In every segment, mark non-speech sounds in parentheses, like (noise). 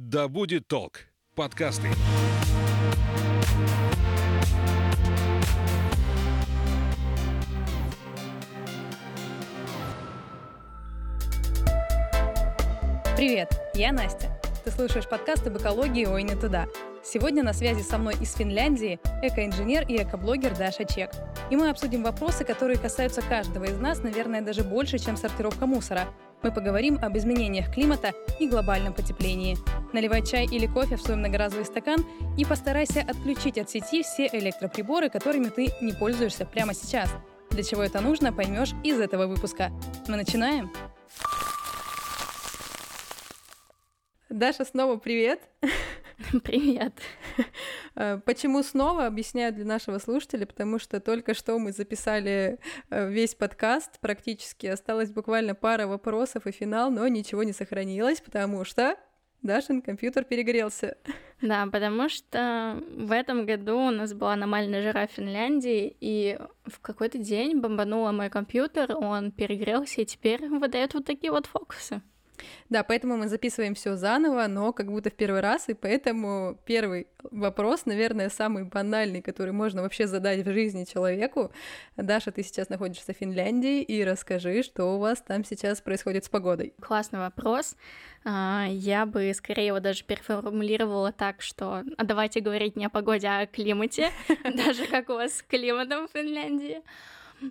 Да будет толк. Подкасты. Привет, я Настя. Ты слушаешь подкаст об экологии «Ой, не туда». Сегодня на связи со мной из Финляндии экоинженер и экоблогер Даша Чек. И мы обсудим вопросы, которые касаются каждого из нас, наверное, даже больше, чем сортировка мусора. Мы поговорим об изменениях климата и глобальном потеплении. Наливай чай или кофе в свой многоразовый стакан и постарайся отключить от сети все электроприборы, которыми ты не пользуешься прямо сейчас. Для чего это нужно, поймешь из этого выпуска. Мы начинаем? Даша, снова привет. (laughs) Привет. Э, почему снова, объясняю для нашего слушателя, потому что только что мы записали э, весь подкаст практически, осталось буквально пара вопросов и финал, но ничего не сохранилось, потому что Дашин компьютер перегорелся. Да, потому что в этом году у нас была аномальная жара в Финляндии, и в какой-то день бомбануло мой компьютер, он перегрелся, и теперь выдает вот такие вот фокусы. Да, поэтому мы записываем все заново, но как будто в первый раз, и поэтому первый вопрос, наверное, самый банальный, который можно вообще задать в жизни человеку. Даша, ты сейчас находишься в Финляндии, и расскажи, что у вас там сейчас происходит с погодой. Классный вопрос. А, я бы скорее его даже переформулировала так, что а давайте говорить не о погоде, а о климате, (laughs) даже как у вас с климатом в Финляндии.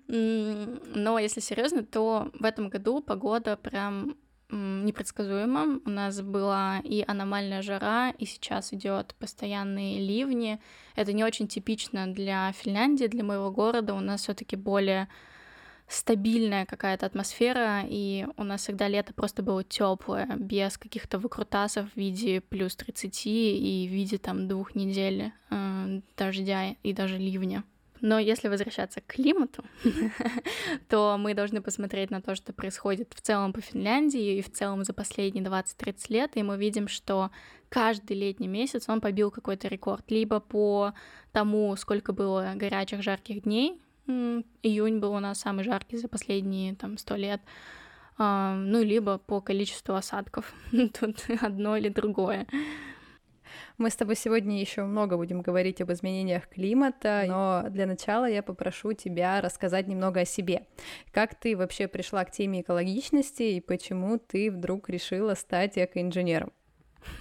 Но если серьезно, то в этом году погода прям непредсказуемо. У нас была и аномальная жара, и сейчас идет постоянные ливни. Это не очень типично для Финляндии, для моего города. У нас все-таки более стабильная какая-то атмосфера, и у нас всегда лето просто было теплое, без каких-то выкрутасов в виде плюс 30 и в виде там двух недель э, дождя и даже ливня. Но если возвращаться к климату, (laughs) то мы должны посмотреть на то, что происходит в целом по Финляндии и в целом за последние 20-30 лет, и мы видим, что каждый летний месяц он побил какой-то рекорд, либо по тому, сколько было горячих, жарких дней, июнь был у нас самый жаркий за последние там 100 лет, а, ну, либо по количеству осадков, (laughs) тут одно или другое. Мы с тобой сегодня еще много будем говорить об изменениях климата, но для начала я попрошу тебя рассказать немного о себе. Как ты вообще пришла к теме экологичности и почему ты вдруг решила стать экоинженером?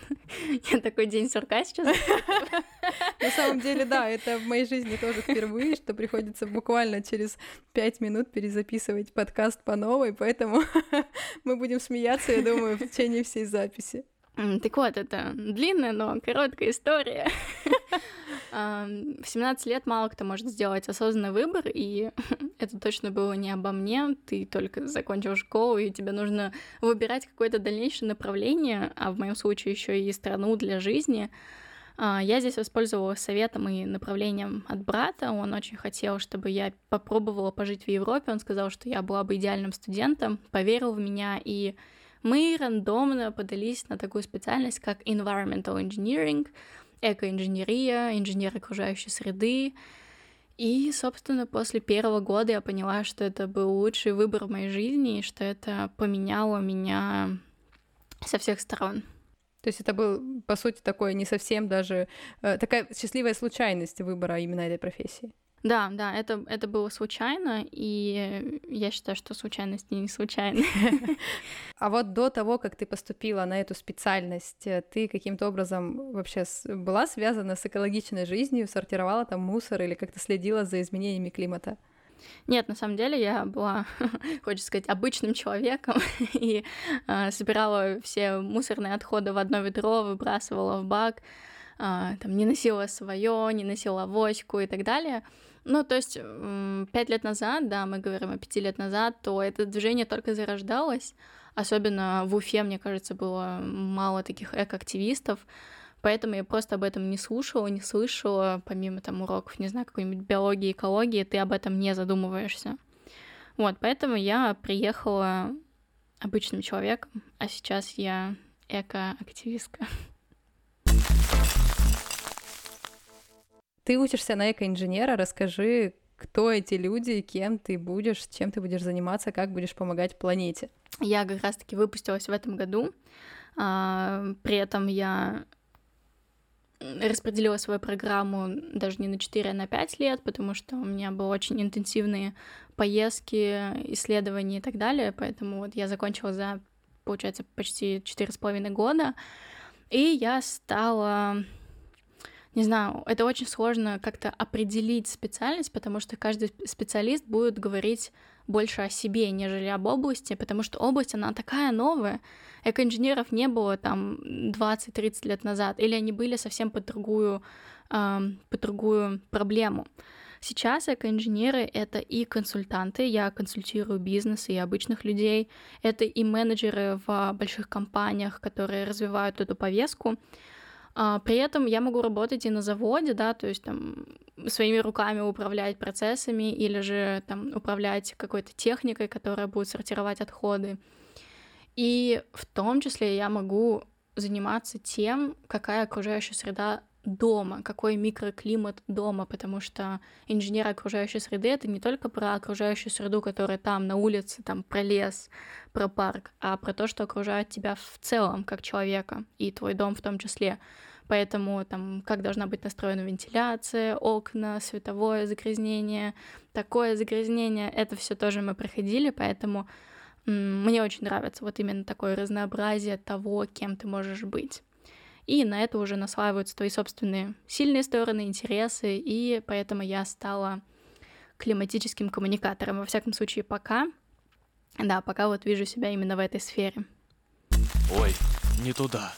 (laughs) Я такой день сурка сейчас. (laughs) На самом деле, да, это в моей жизни тоже впервые, что приходится буквально через пять минут перезаписывать подкаст по новой, поэтому (laughs) мы будем смеяться, я думаю, в течение всей записи. Так вот, это длинная, но короткая история. (laughs) В 17 лет мало кто может сделать осознанный выбор, и (laughs) это точно было не обо мне. Ты только закончил школу, и тебе нужно выбирать какое-то дальнейшее направление, а в моем случае еще и страну для жизни. А, я здесь воспользовалась советом и направлением от брата. Он очень хотел, чтобы я попробовала пожить в Европе. Он сказал, что я была бы идеальным студентом, поверил в меня и мы рандомно подались на такую специальность, как environmental engineering, экоинженерия, инженер окружающей среды. И, собственно, после первого года я поняла, что это был лучший выбор в моей жизни, и что это поменяло меня со всех сторон. То есть это был, по сути, такой не совсем даже э, такая счастливая случайность выбора именно этой профессии. Да, да, это, это было случайно, и я считаю, что случайности не случайны. (laughs) (laughs) А вот до того, как ты поступила на эту специальность, э, ты каким-то образом вообще была связана с экологичной жизнью, сортировала там мусор или как-то следила за изменениями климата? Нет, на самом деле я была, (laughs) хочется сказать, обычным человеком и э, собирала все мусорные отходы в одно ведро, выбрасывала в бак, э, там не носила свое, не носила авоську и так далее. Ну, то есть пять лет назад, да, мы говорим о пяти лет назад, то это движение только зарождалось. Особенно в Уфе, мне кажется, было мало таких эко-активистов. Поэтому я просто об этом не слушала, не слышала, помимо там уроков, не знаю, какой-нибудь биологии, экологии, ты об этом не задумываешься. Вот, поэтому я приехала обычным человеком, а сейчас я эко-активистка. Ты учишься на экоинженера, расскажи, кто эти люди, кем ты будешь, чем ты будешь заниматься, как будешь помогать планете. Я как раз-таки выпустилась в этом году. А, при этом я распределила свою программу даже не на 4, а на 5 лет, потому что у меня были очень интенсивные поездки, исследования и так далее, поэтому вот я закончила за, получается, почти четыре с половиной года, и я стала не знаю, это очень сложно как-то определить специальность, потому что каждый специалист будет говорить больше о себе, нежели об области, потому что область, она такая новая. Экоинженеров не было там 20-30 лет назад, или они были совсем под другую, э, под другую проблему. Сейчас экоинженеры — это и консультанты, я консультирую бизнес и обычных людей, это и менеджеры в больших компаниях, которые развивают эту повестку, при этом я могу работать и на заводе, да, то есть там своими руками управлять процессами или же там управлять какой-то техникой, которая будет сортировать отходы. И в том числе я могу заниматься тем, какая окружающая среда дома, какой микроклимат дома, потому что инженер окружающей среды — это не только про окружающую среду, которая там на улице, там про лес, про парк, а про то, что окружает тебя в целом, как человека, и твой дом в том числе. Поэтому там как должна быть настроена вентиляция, окна, световое загрязнение, такое загрязнение, это все тоже мы проходили, поэтому мне очень нравится вот именно такое разнообразие того, кем ты можешь быть и на это уже наслаиваются твои собственные сильные стороны, интересы, и поэтому я стала климатическим коммуникатором, во всяком случае, пока. Да, пока вот вижу себя именно в этой сфере. Ой, не туда.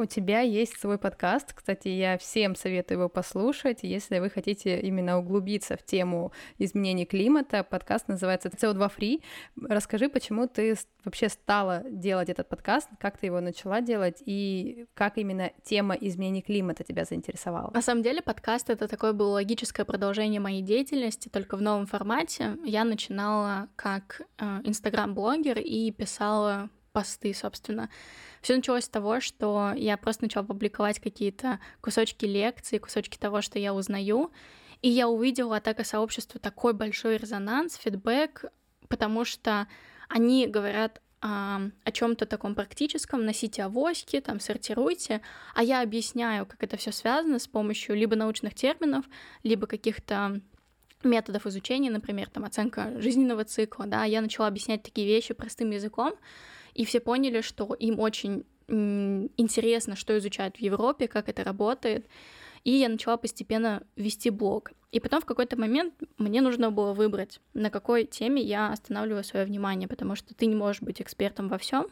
У тебя есть свой подкаст, кстати, я всем советую его послушать, если вы хотите именно углубиться в тему изменений климата. Подкаст называется CO2 Free. Расскажи, почему ты вообще стала делать этот подкаст, как ты его начала делать и как именно тема изменений климата тебя заинтересовала? На самом деле подкаст — это такое было логическое продолжение моей деятельности, только в новом формате. Я начинала как э, инстаграм-блогер и писала посты, собственно. Все началось с того, что я просто начала публиковать какие-то кусочки лекций, кусочки того, что я узнаю, и я увидела от эко-сообщества такой большой резонанс, фидбэк, потому что они говорят а, о чем-то таком практическом, носите авоськи, там, сортируйте, а я объясняю, как это все связано с помощью либо научных терминов, либо каких-то методов изучения, например, там, оценка жизненного цикла, да, я начала объяснять такие вещи простым языком, и все поняли, что им очень интересно, что изучают в Европе, как это работает, и я начала постепенно вести блог. И потом в какой-то момент мне нужно было выбрать, на какой теме я останавливаю свое внимание, потому что ты не можешь быть экспертом во всем,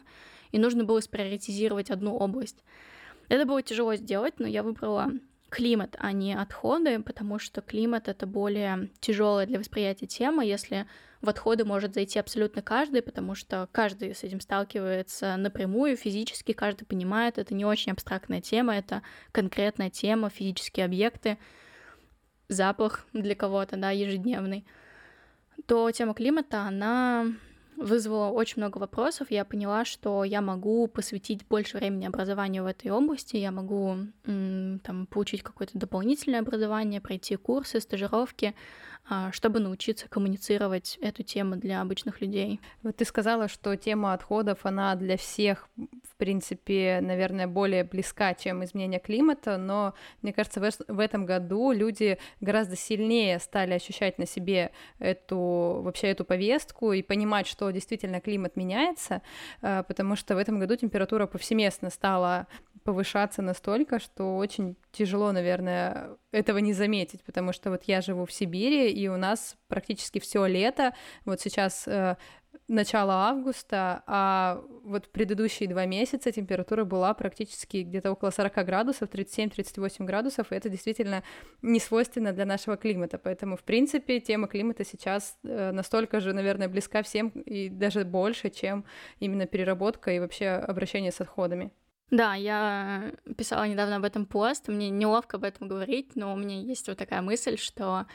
и нужно было сприоритизировать одну область. Это было тяжело сделать, но я выбрала климат, а не отходы, потому что климат это более тяжелая для восприятия тема, если в отходы может зайти абсолютно каждый, потому что каждый с этим сталкивается напрямую, физически, каждый понимает, это не очень абстрактная тема, это конкретная тема, физические объекты, запах для кого-то, да, ежедневный, то тема климата, она вызвало очень много вопросов. Я поняла, что я могу посвятить больше времени образованию в этой области, я могу там, получить какое-то дополнительное образование, пройти курсы, стажировки, чтобы научиться коммуницировать эту тему для обычных людей. Вот ты сказала, что тема отходов, она для всех, в принципе, наверное, более близка, чем изменение климата, но мне кажется, в этом году люди гораздо сильнее стали ощущать на себе эту, вообще эту повестку и понимать, что действительно климат меняется, а, потому что в этом году температура повсеместно стала повышаться настолько, что очень тяжело, наверное, этого не заметить, потому что вот я живу в Сибири, и у нас практически все лето, вот сейчас э, начало августа, а вот предыдущие два месяца температура была практически где-то около 40 градусов, 37-38 градусов, и это действительно не свойственно для нашего климата, поэтому, в принципе, тема климата сейчас э, настолько же, наверное, близка всем и даже больше, чем именно переработка и вообще обращение с отходами. Да, я писала недавно об этом пост, мне неловко об этом говорить, но у меня есть вот такая мысль, что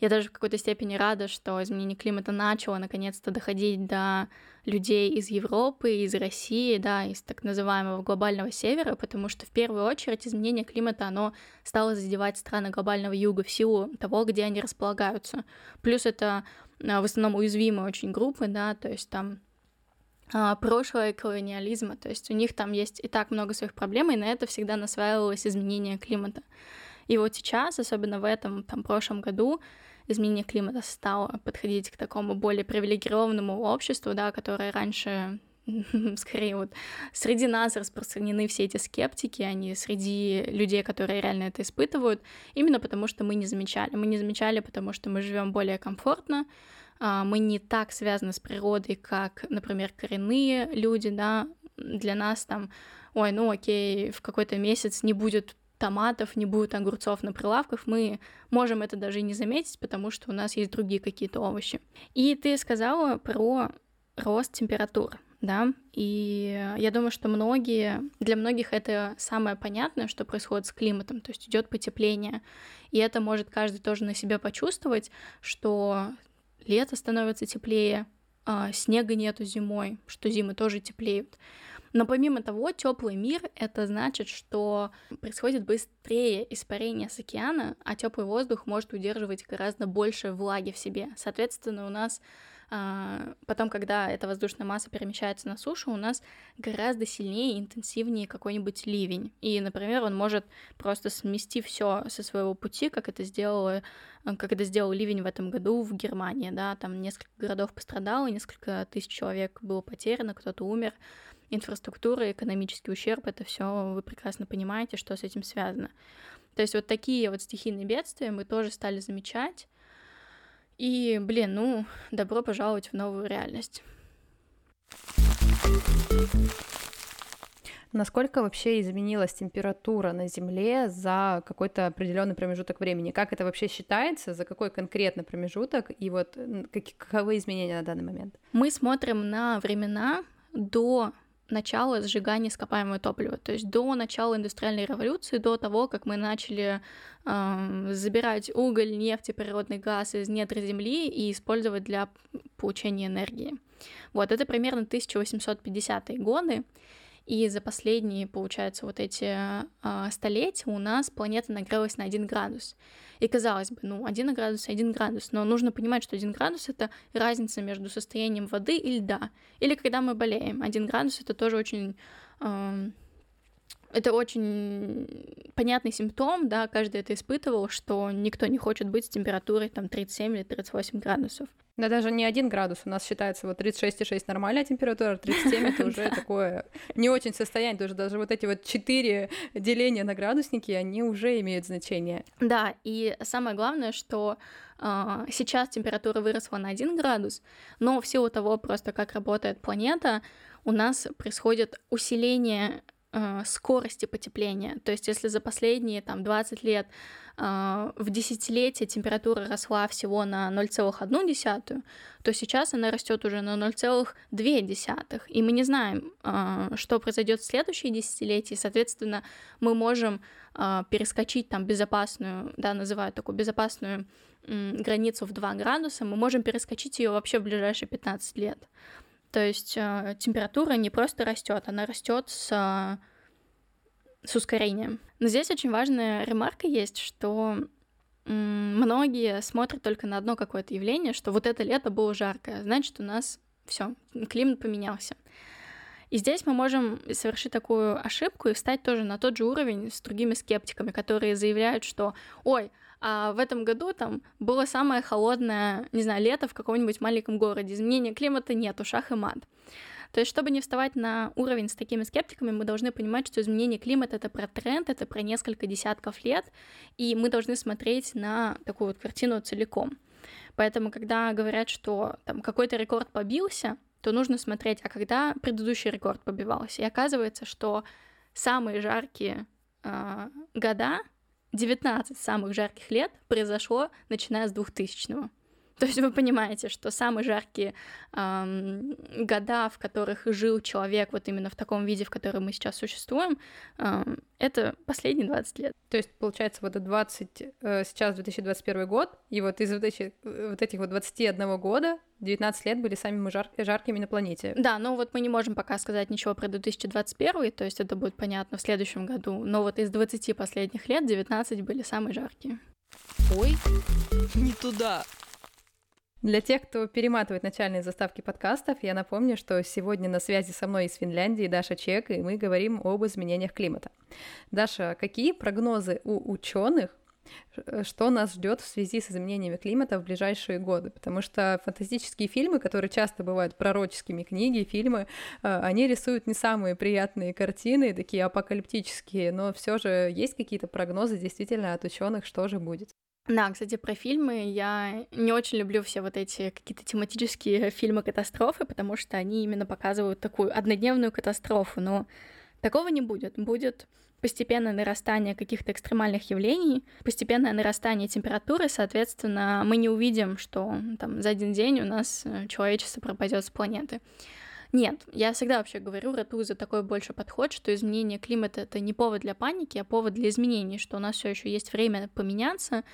я даже в какой-то степени рада, что изменение климата начало наконец-то доходить до людей из Европы, из России, да, из так называемого глобального севера, потому что в первую очередь изменение климата, оно стало задевать страны глобального юга в силу того, где они располагаются. Плюс это а, в основном уязвимые очень группы, да, то есть там прошлое колониализма, то есть у них там есть и так много своих проблем, и на это всегда насваивалось изменение климата. И вот сейчас, особенно в этом там прошлом году, изменение климата стало подходить к такому более привилегированному обществу, да, которое раньше (laughs) скорее вот среди нас распространены все эти скептики, они среди людей, которые реально это испытывают, именно потому что мы не замечали. Мы не замечали, потому что мы живем более комфортно, а, мы не так связаны с природой, как, например, коренные люди, да, для нас там, ой, ну окей, в какой-то месяц не будет томатов, не будет огурцов на прилавках, мы можем это даже и не заметить, потому что у нас есть другие какие-то овощи. И ты сказала про рост температур, да, и я думаю, что многие, для многих это самое понятное, что происходит с климатом, то есть идет потепление, и это может каждый тоже на себе почувствовать, что лето становится теплее, а снега нету зимой, что зимы тоже теплеют. Но помимо того, теплый мир это значит, что происходит быстрее испарение с океана, а теплый воздух может удерживать гораздо больше влаги в себе. Соответственно, у нас потом, когда эта воздушная масса перемещается на сушу, у нас гораздо сильнее и интенсивнее какой-нибудь ливень. И, например, он может просто смести все со своего пути, как это сделало как это сделал ливень в этом году в Германии, да, там несколько городов пострадало, несколько тысяч человек было потеряно, кто-то умер, инфраструктура, экономический ущерб, это все вы прекрасно понимаете, что с этим связано. То есть вот такие вот стихийные бедствия мы тоже стали замечать, и, блин, ну, добро пожаловать в новую реальность. Насколько вообще изменилась температура на Земле за какой-то определенный промежуток времени? Как это вообще считается? За какой конкретно промежуток? И вот каковы изменения на данный момент? Мы смотрим на времена до начала сжигания ископаемого топлива, то есть до начала индустриальной революции, до того, как мы начали э, забирать уголь, нефть и природный газ из недр земли и использовать для получения энергии. Вот, это примерно 1850-е годы, и за последние, получается, вот эти э, столетия у нас планета нагрелась на 1 градус. И казалось бы, ну, 1 градус, 1 градус, но нужно понимать, что 1 градус — это разница между состоянием воды и льда. Или когда мы болеем. 1 градус — это тоже очень... Э, это очень понятный симптом, да, каждый это испытывал, что никто не хочет быть с температурой там 37 или 38 градусов. Да даже не один градус, у нас считается вот 36,6 нормальная температура, 37 это уже (laughs) такое не очень состояние, тоже даже вот эти вот четыре деления на градусники, они уже имеют значение. Да, и самое главное, что э, сейчас температура выросла на 1 градус, но в силу того просто, как работает планета, у нас происходит усиление э, скорости потепления. То есть если за последние там 20 лет э, в десятилетие температура росла всего на 0,1, то сейчас она растет уже на 0,2. И мы не знаем, э, что произойдет в следующие десятилетия. Соответственно, мы можем перескочить там безопасную, да, называют такую безопасную границу в 2 градуса, мы можем перескочить ее вообще в ближайшие 15 лет. То есть э, температура не просто растет, она растет с, с ускорением. Но здесь очень важная ремарка есть, что многие смотрят только на одно какое-то явление, что вот это лето было жаркое, значит, у нас все, климат поменялся. И здесь мы можем совершить такую ошибку и встать тоже на тот же уровень с другими скептиками, которые заявляют, что, ой, а в этом году там было самое холодное, не знаю, лето в каком-нибудь маленьком городе. Изменения климата нет, шах и мат. То есть, чтобы не вставать на уровень с такими скептиками, мы должны понимать, что изменение климата — это про тренд, это про несколько десятков лет, и мы должны смотреть на такую вот картину целиком. Поэтому, когда говорят, что там какой-то рекорд побился, то нужно смотреть, а когда предыдущий рекорд побивался. И оказывается, что самые жаркие э, года 19 самых жарких лет произошло начиная с 2000-го. То есть вы понимаете, что самые жаркие эм, года, в которых жил человек вот именно в таком виде, в котором мы сейчас существуем, эм, это последние 20 лет. То есть, получается, вот 20, э, сейчас 2021 год, и вот из вот, эти, вот этих вот 21 года 19 лет были самыми жар жаркими на планете. Да, но вот мы не можем пока сказать ничего про 2021, то есть это будет понятно в следующем году, но вот из 20 последних лет 19 были самые жаркие. Ой, не туда. Для тех, кто перематывает начальные заставки подкастов, я напомню, что сегодня на связи со мной из Финляндии Даша Чек, и мы говорим об изменениях климата. Даша, какие прогнозы у ученых Э, что нас ждет в связи с изменениями климата в ближайшие годы, потому что фантастические фильмы, которые часто бывают пророческими книги, фильмы, э, они рисуют не самые приятные картины, такие апокалиптические, но все же есть какие-то прогнозы действительно от ученых, что же будет. Да, кстати, про фильмы я не очень люблю все вот эти какие-то тематические фильмы катастрофы, потому что они именно показывают такую однодневную катастрофу, но такого не будет. Будет постепенное нарастание каких-то экстремальных явлений, постепенное нарастание температуры, соответственно, мы не увидим, что там за один день у нас э, человечество пропадет с планеты. Нет, я всегда вообще говорю, ратую за такой больше подход, что изменение климата это не повод для паники, а повод для изменений, что у нас все еще есть время поменяться,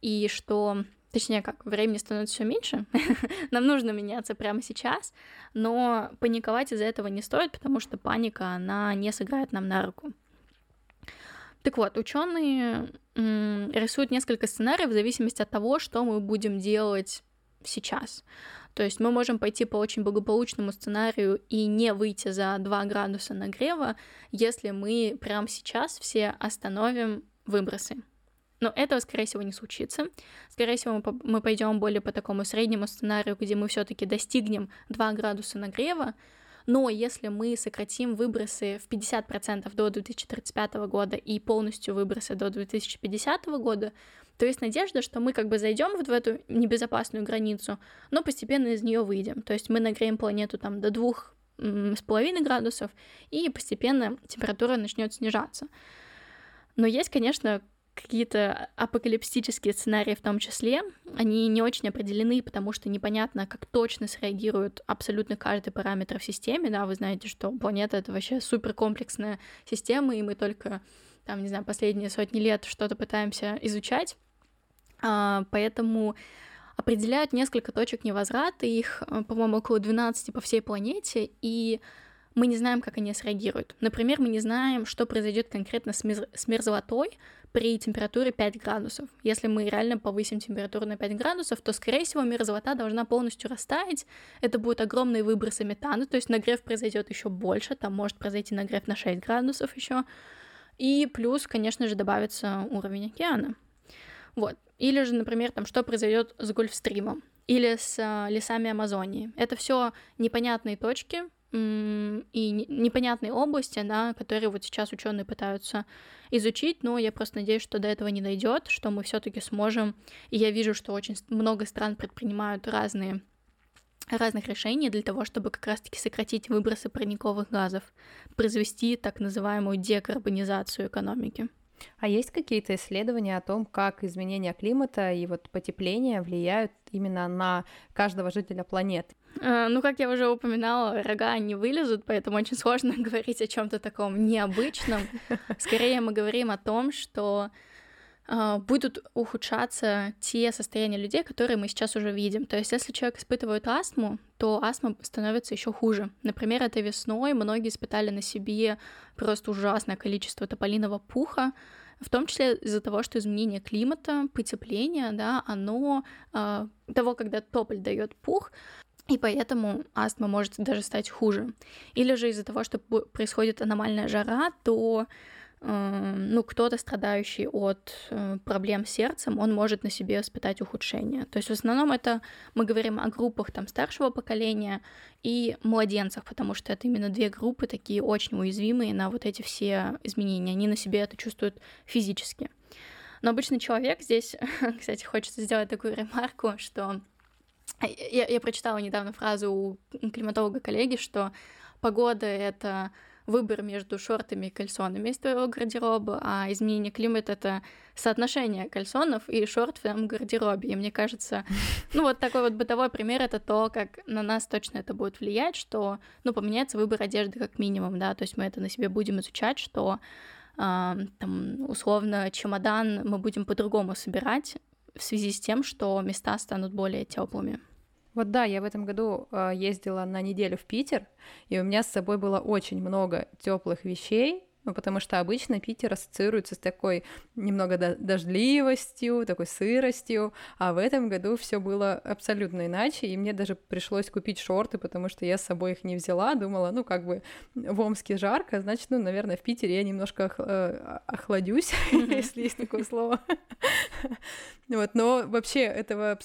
и что Точнее, как, времени становится все меньше, (laughs) нам нужно меняться прямо сейчас, но паниковать из-за этого не стоит, потому что паника, она не сыграет нам на руку. Так вот, ученые рисуют несколько сценариев в зависимости от того, что мы будем делать сейчас. То есть мы можем пойти по очень благополучному сценарию и не выйти за 2 градуса нагрева, если мы прямо сейчас все остановим выбросы. Но этого, скорее всего, не случится. Скорее всего, мы пойдем более по такому среднему сценарию, где мы все-таки достигнем 2 градуса нагрева, но если мы сократим выбросы в 50% до 2035 года и полностью выбросы до 2050 года, то есть надежда, что мы как бы зайдем вот в эту небезопасную границу, но постепенно из нее выйдем. То есть мы нагреем планету там до двух с половиной градусов, и постепенно температура начнет снижаться. Но есть, конечно, какие-то апокалиптические сценарии в том числе, они не очень определены, потому что непонятно, как точно среагирует абсолютно каждый параметр в системе, да, вы знаете, что планета — это вообще суперкомплексная система, и мы только, там, не знаю, последние сотни лет что-то пытаемся изучать, поэтому определяют несколько точек невозврата, их, по-моему, около 12 по всей планете, и мы не знаем, как они среагируют. Например, мы не знаем, что произойдет конкретно с, мер- мерзлотой при температуре 5 градусов. Если мы реально повысим температуру на 5 градусов, то, скорее всего, мерзлота должна полностью растаять. Это будут огромные выбросы метана, то есть нагрев произойдет еще больше, там может произойти нагрев на 6 градусов еще. И плюс, конечно же, добавится уровень океана. Вот. Или же, например, там, что произойдет с Гольфстримом или с а, лесами Амазонии. Это все непонятные точки, и непонятные области, да, которые вот сейчас ученые пытаются изучить, но я просто надеюсь, что до этого не дойдет, что мы все-таки сможем. И я вижу, что очень много стран предпринимают разные разных решений для того, чтобы как раз-таки сократить выбросы парниковых газов, произвести так называемую декарбонизацию экономики. А есть какие-то исследования о том, как изменения климата и вот потепление влияют именно на каждого жителя планеты? Э, ну, как я уже упоминала, рога не вылезут, поэтому очень сложно (laughs) говорить о чем-то таком необычном. (laughs) Скорее мы говорим о том, что будут ухудшаться те состояния людей, которые мы сейчас уже видим. То есть, если человек испытывает астму, то астма становится еще хуже. Например, этой весной многие испытали на себе просто ужасное количество тополиного пуха, в том числе из-за того, что изменение климата, потепление, да, оно э, того, когда тополь дает пух, и поэтому астма может даже стать хуже. Или же из-за того, что происходит аномальная жара, то ну, кто-то, страдающий от э, проблем с сердцем, он может на себе испытать ухудшение. То есть в основном это мы говорим о группах там старшего поколения и младенцах, потому что это именно две группы такие очень уязвимые на вот эти все изменения. Они на себе это чувствуют физически. Но обычный человек здесь, (laughs) кстати, хочется сделать такую ремарку, что я, я прочитала недавно фразу у климатолога коллеги, что погода — это выбор между шортами и кальсонами из твоего гардероба, а изменение климата — это соотношение кальсонов и шорт в твоем гардеробе. И мне кажется, (laughs) ну вот такой вот бытовой пример — это то, как на нас точно это будет влиять, что, ну, поменяется выбор одежды как минимум, да, то есть мы это на себе будем изучать, что э, там, условно, чемодан мы будем по-другому собирать в связи с тем, что места станут более теплыми. Вот да, я в этом году э, ездила на неделю в Питер, и у меня с собой было очень много теплых вещей, ну, потому что обычно Питер ассоциируется с такой немного дождливостью, такой сыростью, а в этом году все было абсолютно иначе, и мне даже пришлось купить шорты, потому что я с собой их не взяла, думала, ну, как бы в Омске жарко, значит, ну, наверное, в Питере я немножко э, охладюсь, (laughs) если есть такое слово. (laughs) Вот, но вообще этого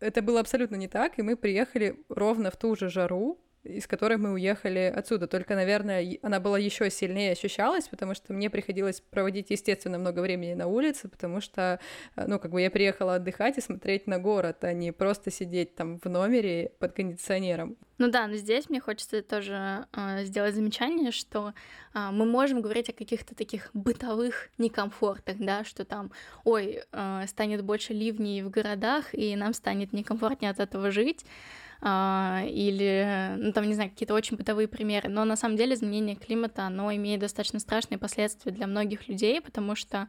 это было абсолютно не так, и мы приехали ровно в ту же жару, из которой мы уехали отсюда. Только, наверное, она была еще сильнее ощущалась, потому что мне приходилось проводить, естественно, много времени на улице, потому что, э, ну, как бы я приехала отдыхать и смотреть на город, а не просто сидеть там в номере под кондиционером. Ну да, но здесь мне хочется тоже э, сделать замечание, что э, мы можем говорить о каких-то таких бытовых некомфортах, да, что там, ой, э, станет больше ливней в городах, и нам станет некомфортнее от этого жить а, или, ну, там, не знаю, какие-то очень бытовые примеры. Но на самом деле изменение климата, оно имеет достаточно страшные последствия для многих людей, потому что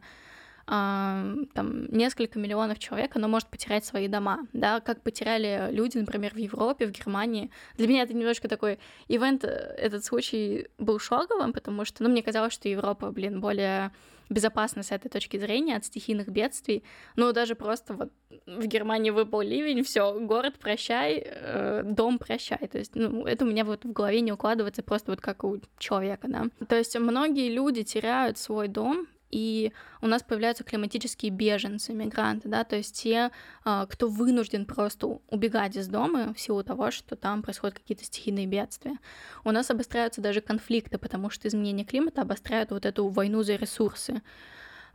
а, там несколько миллионов человек, оно может потерять свои дома, да, как потеряли люди, например, в Европе, в Германии. Для меня это немножко такой ивент, э, этот случай был шоковым, потому что, ну, мне казалось, что Европа, блин, более безопасна с этой точки зрения от стихийных бедствий, но даже просто вот в Германии выпал ливень, все, город прощай, э, дом прощай, то есть, ну, это у меня вот в голове не укладывается просто вот как у человека, да. То есть многие люди теряют свой дом и у нас появляются климатические беженцы, мигранты, да, то есть те, а, кто вынужден просто убегать из дома в силу того, что там происходят какие-то стихийные бедствия. У нас обостряются даже конфликты, потому что изменение климата обостряют вот эту войну за ресурсы.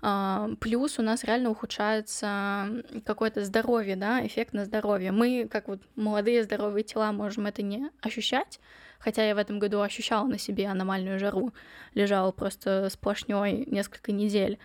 А, плюс у нас реально ухудшается какое-то здоровье, да, эффект на здоровье. Мы, как вот молодые здоровые тела, можем это не ощущать, хотя я в этом году ощущала на себе аномальную жару, лежала просто сплошней несколько недель.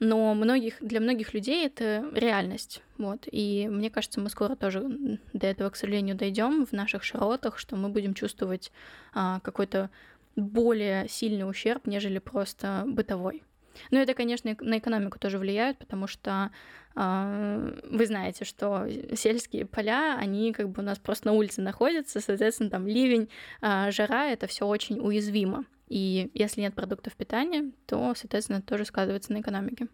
Но многих, для многих людей это реальность. Вот. И мне кажется, мы скоро тоже до этого, к сожалению, дойдем в наших широтах, что мы будем чувствовать а, какой-то более сильный ущерб, нежели просто бытовой. Ну, это, конечно, на экономику тоже влияет, потому что э, вы знаете, что сельские поля, они как бы у нас просто на улице находятся, соответственно, там ливень, э, жара, это все очень уязвимо. И если нет продуктов питания, то, соответственно, это тоже сказывается на экономике.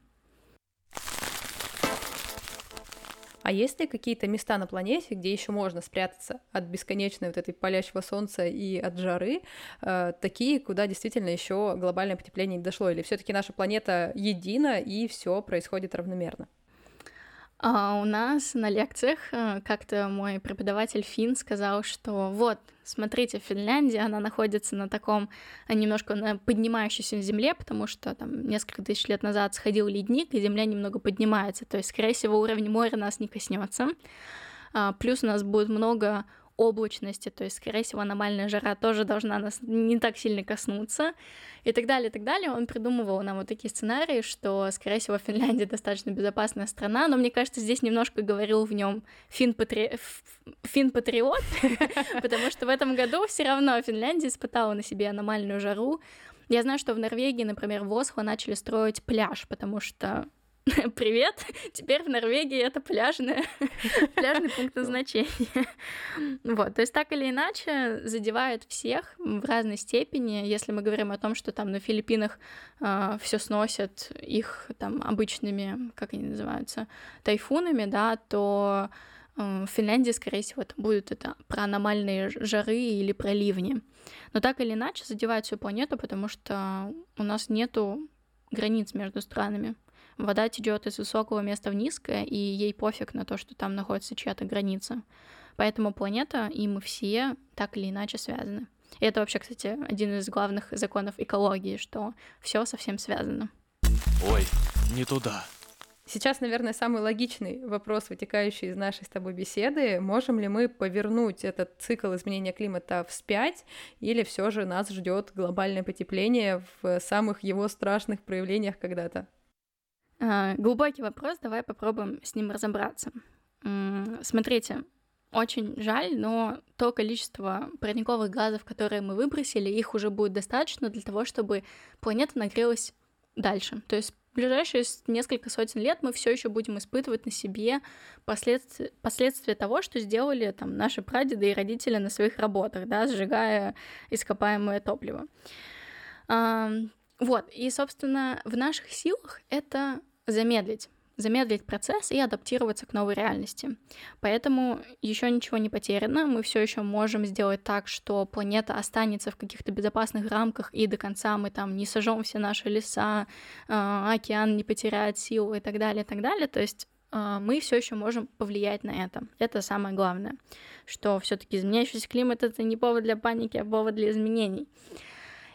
А есть ли какие-то места на планете, где еще можно спрятаться от бесконечной вот этой палящего солнца и от жары, э, такие, куда действительно еще глобальное потепление не дошло? Или все-таки наша планета едина и все происходит равномерно? А у нас на лекциях э, как-то мой преподаватель Фин сказал, что вот, смотрите, Финляндия, она находится на таком э, немножко на поднимающейся земле, потому что там несколько тысяч лет назад сходил ледник, и земля немного поднимается, то есть, скорее всего, уровень моря нас не коснется. А, плюс у нас будет много облачности, то есть, скорее всего, аномальная жара тоже должна нас не так сильно коснуться, и так далее, и так далее. Он придумывал нам вот такие сценарии, что, скорее всего, Финляндия достаточно безопасная страна, но мне кажется, здесь немножко говорил в нем фин-патриот, (laughs) потому что в этом году все равно Финляндия испытала на себе аномальную жару. Я знаю, что в Норвегии, например, в Осло начали строить пляж, потому что (laughs) Привет! Теперь в Норвегии это пляжный, (laughs) пляжный пункт назначения. (laughs) Вот, то есть так или иначе задевает всех в разной степени. Если мы говорим о том, что там на Филиппинах э, а, все сносят их там обычными, как они называются, тайфунами, да, то э, в Финляндии, скорее всего, это будет это про аномальные жары или про ливни. Но так или иначе задевает всю планету, потому что у нас нету границ между странами. Вода течет из высокого места в низкое, и ей пофиг на то, что там находится чья-то граница. Поэтому планета и мы все так или иначе связаны. И это вообще, кстати, один из главных законов экологии, что все совсем связано. Ой, не туда. Сейчас, наверное, самый логичный вопрос, вытекающий из нашей с тобой беседы. Можем ли мы повернуть этот цикл изменения климата вспять, или все же нас ждет глобальное потепление в самых его страшных проявлениях когда-то? А, глубокий вопрос, давай попробуем с ним разобраться. Смотрите, очень жаль, но то количество парниковых газов, которые мы выбросили, их уже будет достаточно для того, чтобы планета нагрелась дальше. То есть в ближайшие несколько сотен лет мы все еще будем испытывать на себе последствия, последствия того, что сделали там наши прадеды и родители на своих работах, да, сжигая ископаемое топливо. Вот, и, собственно, в наших силах это замедлить замедлить процесс и адаптироваться к новой реальности. Поэтому еще ничего не потеряно, мы все еще можем сделать так, что планета останется в каких-то безопасных рамках, и до конца мы там не сожжем все наши леса, а, океан не потеряет силу и так далее, и так далее. То есть а, мы все еще можем повлиять на это. Это самое главное, что все-таки изменяющийся климат это не повод для паники, а повод для изменений.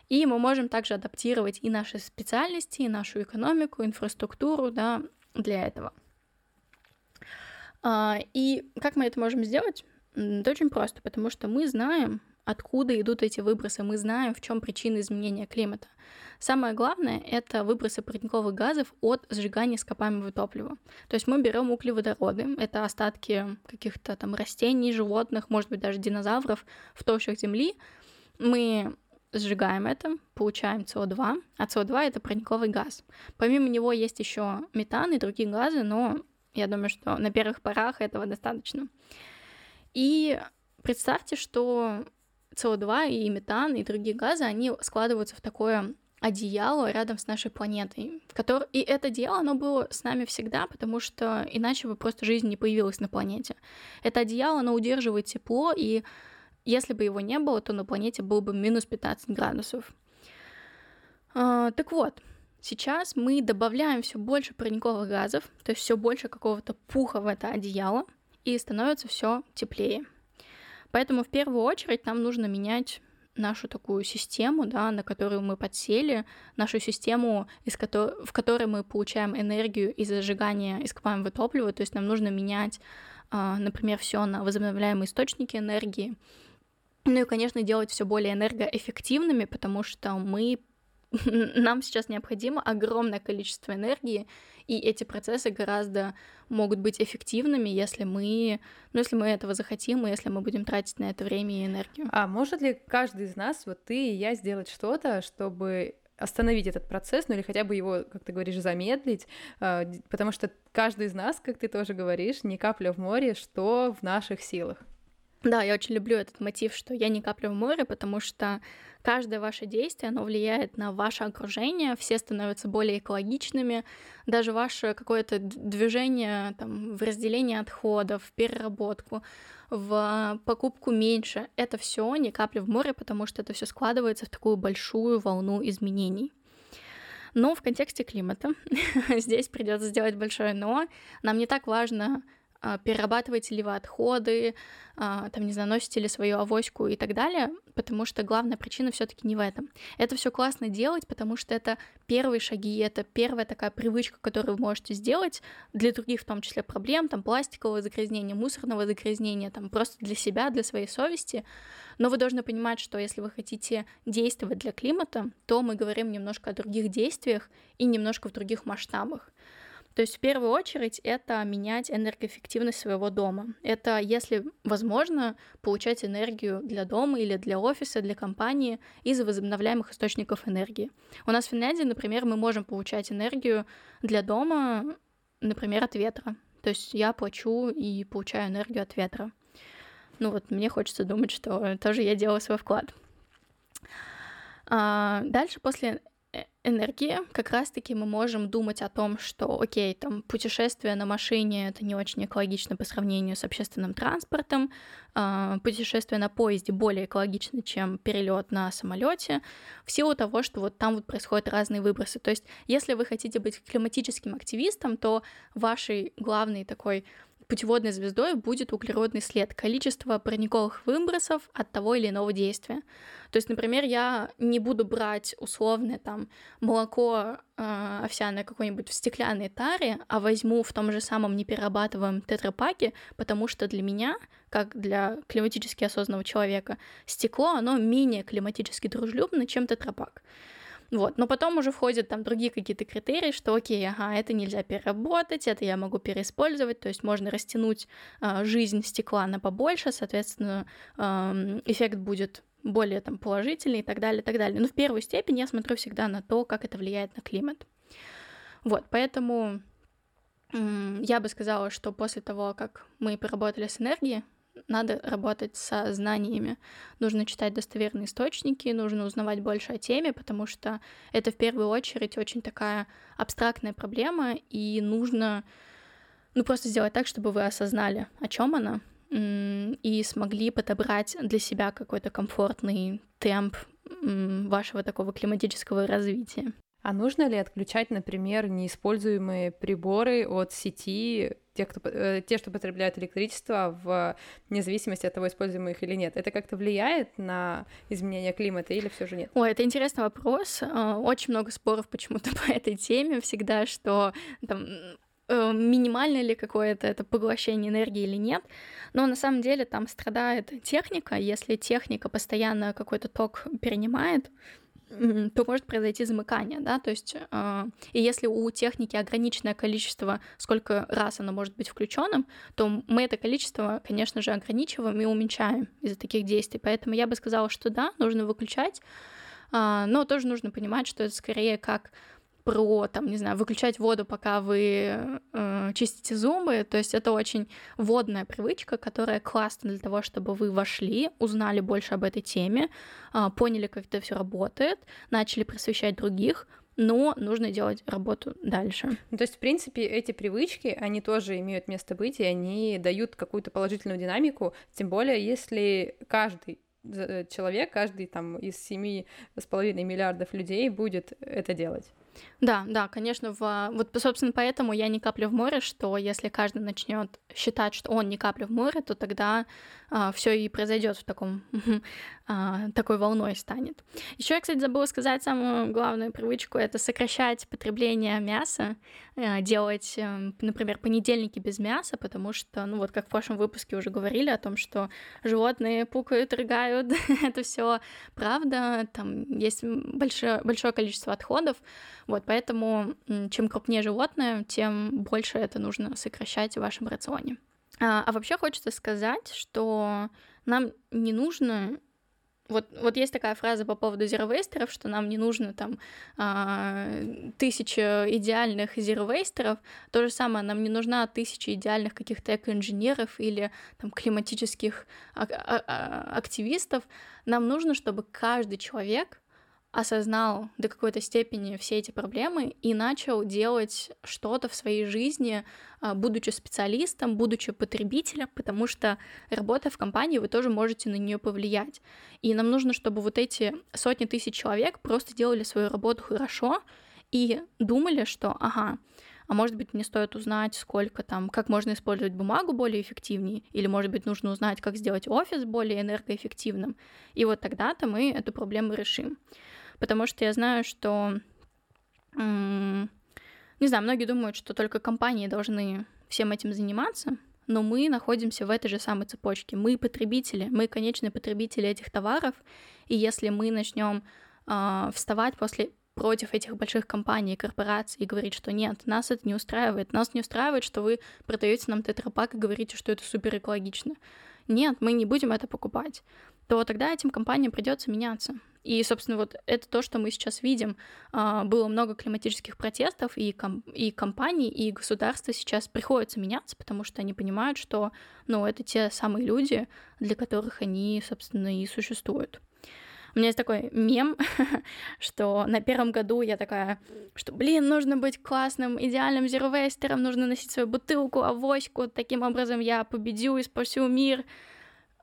И мы можем также адаптировать и наши специальности, и нашу экономику, инфраструктуру, да, для этого. А, и как мы это можем сделать? Это очень просто, потому что мы знаем, откуда идут эти выбросы, мы знаем, в чем причина изменения климата. Самое главное — это выбросы парниковых газов от сжигания ископаемого топлива. То есть мы берем углеводороды, это остатки каких-то там растений, животных, может быть, даже динозавров в толщах земли. Мы сжигаем это, получаем СО2, а СО2 это парниковый газ. Помимо него есть еще метан и другие газы, но я думаю, что на первых порах этого достаточно. И представьте, что СО2 и метан и другие газы, они складываются в такое одеяло рядом с нашей планетой. Который... И это одеяло, оно было с нами всегда, потому что иначе бы просто жизнь не появилась на планете. Это одеяло, оно удерживает тепло и если бы его не было, то на планете было бы минус 15 градусов. А, так вот, сейчас мы добавляем все больше парниковых газов, то есть все больше какого-то пуха в это одеяло, и становится все теплее. Поэтому в первую очередь нам нужно менять нашу такую систему, да, на которую мы подсели, нашу систему, из ко- в которой мы получаем энергию из зажигания ископаемого топлива, то есть нам нужно менять, э, например, все на возобновляемые источники энергии, ну и, конечно, делать все более энергоэффективными, потому что мы (laughs) нам сейчас необходимо огромное количество энергии, и эти процессы гораздо могут быть эффективными, если мы, ну, если мы этого захотим, и если мы будем тратить на это время и энергию. А может ли каждый из нас, вот ты и я, сделать что-то, чтобы остановить этот процесс, ну или хотя бы его, как ты говоришь, замедлить, а, потому что каждый из нас, как ты тоже говоришь, не капля в море, что в наших силах. Да, я очень люблю этот мотив, что я не капля в море, потому что каждое ваше действие, оно влияет на ваше окружение, все становятся более экологичными, даже ваше какое-то движение там, в разделении отходов, в переработку, в покупку меньше, это все не капля в море, потому что это все складывается в такую большую волну изменений. Но в контексте климата (laughs) здесь придется сделать большое но. Нам не так важно перерабатываете ли вы отходы, а, там, не знаю, носите ли свою авоську и так далее, потому что главная причина все таки не в этом. Это все классно делать, потому что это первые шаги, это первая такая привычка, которую вы можете сделать для других, в том числе проблем, там, пластикового загрязнения, мусорного загрязнения, там, просто для себя, для своей совести. Но вы должны понимать, что если вы хотите действовать для климата, то мы говорим немножко о других действиях и немножко в других масштабах. То есть в первую очередь это менять энергоэффективность своего дома. Это, если возможно, получать энергию для дома или для офиса, для компании из возобновляемых источников энергии. У нас в Финляндии, например, мы можем получать энергию для дома, например, от ветра. То есть я плачу и получаю энергию от ветра. Ну вот мне хочется думать, что тоже я делаю свой вклад. А дальше после энергии, как раз-таки мы можем думать о том, что, окей, там, путешествие на машине — это не очень экологично по сравнению с общественным транспортом, э, путешествие на поезде более экологично, чем перелет на самолете, в силу того, что вот там вот происходят разные выбросы. То есть, если вы хотите быть климатическим активистом, то вашей главной такой путеводной звездой будет углеродный след, количество парниковых выбросов от того или иного действия. То есть, например, я не буду брать условное там молоко э, овсяное какое-нибудь в стеклянной таре, а возьму в том же самом неперерабатываемом тетрапаке, потому что для меня, как для климатически осознанного человека, стекло, оно менее климатически дружелюбно, чем тетрапак. Вот. Но потом уже входят там другие какие-то критерии, что окей, ага, это нельзя переработать, это я могу переиспользовать, то есть можно растянуть э, жизнь стекла на побольше, соответственно, э, эффект будет более там положительный и так далее, и так далее. Но в первую степень я смотрю всегда на то, как это влияет на климат. Вот, поэтому я бы сказала, что после того, как мы поработали с энергией, надо работать со знаниями. Нужно читать достоверные источники, нужно узнавать больше о теме, потому что это в первую очередь очень такая абстрактная проблема, и нужно ну, просто сделать так, чтобы вы осознали, о чем она, и смогли подобрать для себя какой-то комфортный темп вашего такого климатического развития. А нужно ли отключать, например, неиспользуемые приборы от сети, те, кто, э, те, что потребляют электричество, в независимости от того, используемых их или нет? Это как-то влияет на изменение климата или все же нет? Ой, это интересный вопрос. А, очень много споров почему-то (laughs) по этой теме всегда, что там э, минимально ли какое-то это поглощение энергии или нет. Но на самом деле там страдает техника. Если техника постоянно какой-то ток перенимает, то может произойти замыкание, да, то есть, э, и если у техники ограниченное количество, сколько раз оно может быть включенным, то мы это количество, конечно же, ограничиваем и уменьшаем из-за таких действий. Поэтому я бы сказала, что да, нужно выключать, э, но тоже нужно понимать, что это скорее как про, там, не знаю, выключать воду, пока вы э, чистите зубы. То есть это очень водная привычка, которая классна для того, чтобы вы вошли, узнали больше об этой теме, э, поняли, как это все работает, начали просвещать других, но нужно делать работу дальше. Ну, то есть, в принципе, эти привычки, они тоже имеют место быть, и они дают какую-то положительную динамику, тем более, если каждый э, человек, каждый там из семи с половиной миллиардов людей будет это делать. Да, да, конечно, в... вот, собственно, поэтому я не капля в море, что если каждый начнет считать, что он не капля в море, то тогда а, все и произойдет в таком (laughs) а, такой волной станет. Еще я, кстати, забыла сказать самую главную привычку это сокращать потребление мяса, а, делать, а, например, понедельники без мяса, потому что, ну вот как в прошлом выпуске уже говорили о том, что животные пукают, рыгают, (laughs) это все правда, там есть большое, большое количество отходов, вот, поэтому чем крупнее животное, тем больше это нужно сокращать в вашем рационе. А, а вообще хочется сказать, что нам не нужно вот, вот есть такая фраза по поводу зеровейстеров, что нам не нужно там а, тысяча идеальных зеровейстеров. То же самое, нам не нужна тысяча идеальных каких-то экоинженеров или там климатических а- а- активистов. Нам нужно, чтобы каждый человек осознал до какой-то степени все эти проблемы и начал делать что-то в своей жизни, а, будучи специалистом, будучи потребителем, потому что работая в компании, вы тоже можете на нее повлиять. И нам нужно, чтобы вот эти сотни тысяч человек просто делали свою работу хорошо и думали, что, ага, а может быть, мне стоит узнать, сколько там, как можно использовать бумагу более эффективнее, или, может быть, нужно узнать, как сделать офис более энергоэффективным. И вот тогда-то мы эту проблему решим потому что я знаю, что, не знаю, многие думают, что только компании должны всем этим заниматься, но мы находимся в этой же самой цепочке. Мы потребители, мы конечные потребители этих товаров, и если мы начнем э, вставать после против этих больших компаний корпораций и говорить, что нет, нас это не устраивает. Нас не устраивает, что вы продаете нам тетрапак и говорите, что это супер экологично. Нет, мы не будем это покупать. То тогда этим компаниям придется меняться. И, собственно, вот это то, что мы сейчас видим. А, было много климатических протестов, и, ком- и компании, и государства сейчас приходится меняться, потому что они понимают, что ну, это те самые люди, для которых они, собственно, и существуют. У меня есть такой мем, (laughs) что на первом году я такая, что, блин, нужно быть классным, идеальным зеровейстером, нужно носить свою бутылку, авоську, таким образом я победю и спасу мир.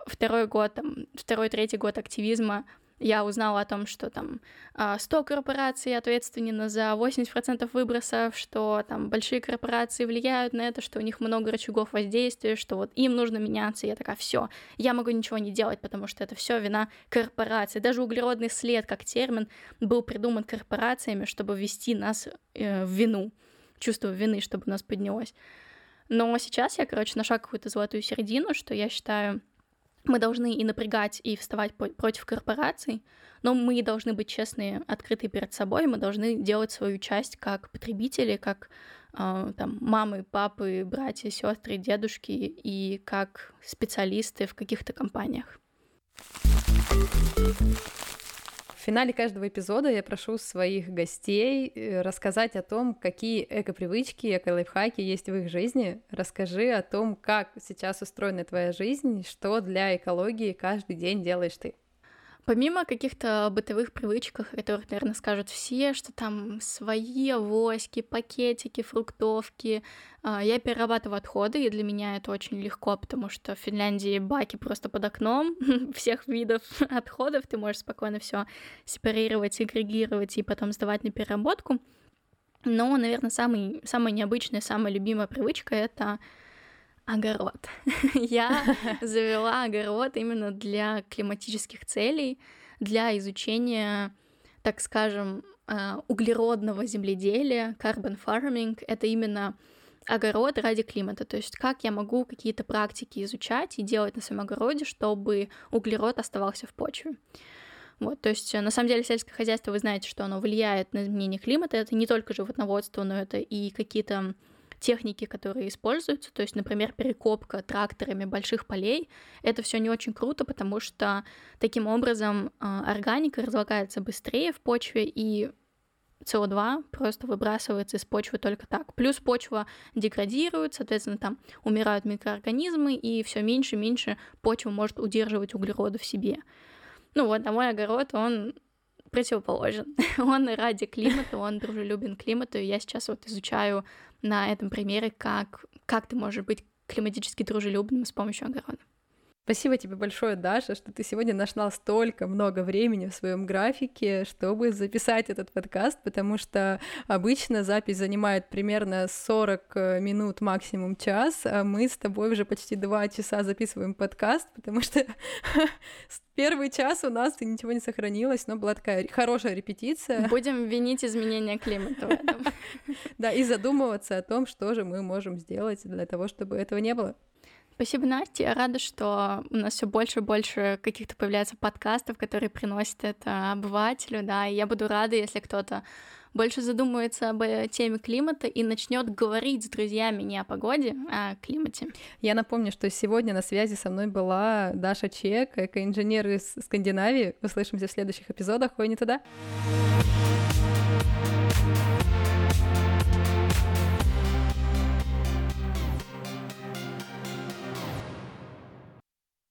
Второй год, там, второй, третий год активизма — я узнала о том, что там 100 а, корпораций ответственны за 80% выбросов, что там большие корпорации влияют на это, что у них много рычагов воздействия, что вот им нужно меняться. Я такая, все, я могу ничего не делать, потому что это все вина корпорации. Даже углеродный след как термин был придуман корпорациями, чтобы ввести нас э, в вину, чувство вины, чтобы у нас поднялось. Но сейчас я, короче, нашла какую-то золотую середину, что я считаю, мы должны и напрягать, и вставать против корпораций, но мы должны быть честные, открытые перед собой, мы должны делать свою часть как потребители, как э, там, мамы, папы, братья, сестры, дедушки и как специалисты в каких-то компаниях. Финале каждого эпизода я прошу своих гостей э, рассказать о том, какие эко-привычки, эко-лайфхаки есть в их жизни. Расскажи о том, как сейчас устроена твоя жизнь, что для экологии каждый день делаешь ты. Помимо каких-то бытовых привычек, которых, наверное, скажут все, что там свои авоськи, пакетики, фруктовки, а, я перерабатываю отходы, и для меня это очень легко, потому что в Финляндии баки просто под окном (laughs) всех видов (laughs) отходов, ты можешь спокойно все сепарировать, агрегировать и потом сдавать на переработку. Но, наверное, самый, самая необычная, самая любимая привычка — это огород. (laughs) Я (laughs) завела огород именно для климатических целей, для изучения, так скажем, э, углеродного земледелия, carbon farming. Это именно огород ради климата, то есть как я могу какие-то практики изучать и делать на своем огороде, чтобы углерод оставался в почве. Вот, то есть, на самом деле, сельское хозяйство, вы знаете, что оно влияет на изменение климата. Это не только животноводство, но это и какие-то техники, которые используются, то есть, например, перекопка тракторами больших полей, это все не очень круто, потому что таким образом а, органика разлагается быстрее в почве и СО2 просто выбрасывается из почвы только так. Плюс почва деградирует, соответственно, там умирают микроорганизмы, и все меньше и меньше почва может удерживать углероды в себе. Ну вот, а мой огород, он противоположен. (laughs) он ради климата, он дружелюбен климату, и я сейчас вот изучаю на этом примере, как, как ты можешь быть климатически дружелюбным с помощью огорода. Спасибо тебе большое, Даша, что ты сегодня нашла столько много времени в своем графике, чтобы записать этот подкаст, потому что обычно запись занимает примерно 40 э, минут, максимум час, а мы с тобой уже почти два часа записываем подкаст, потому что (laughs) первый час у нас ничего не сохранилось, но была такая хорошая репетиция. Будем винить изменения климата в этом. (laughs) Да, и задумываться о том, что же мы можем сделать для того, чтобы этого не было. Спасибо, Настя. Я рада, что у нас все больше и больше каких-то появляется подкастов, которые приносят это обывателю, да, и я буду рада, если кто-то больше задумывается об э, теме климата и начнет говорить с друзьями не о погоде, а о климате. Я напомню, что сегодня на связи со мной была Даша Чек, экоинженер из Скандинавии. Услышимся в следующих эпизодах. Ой, не туда. thank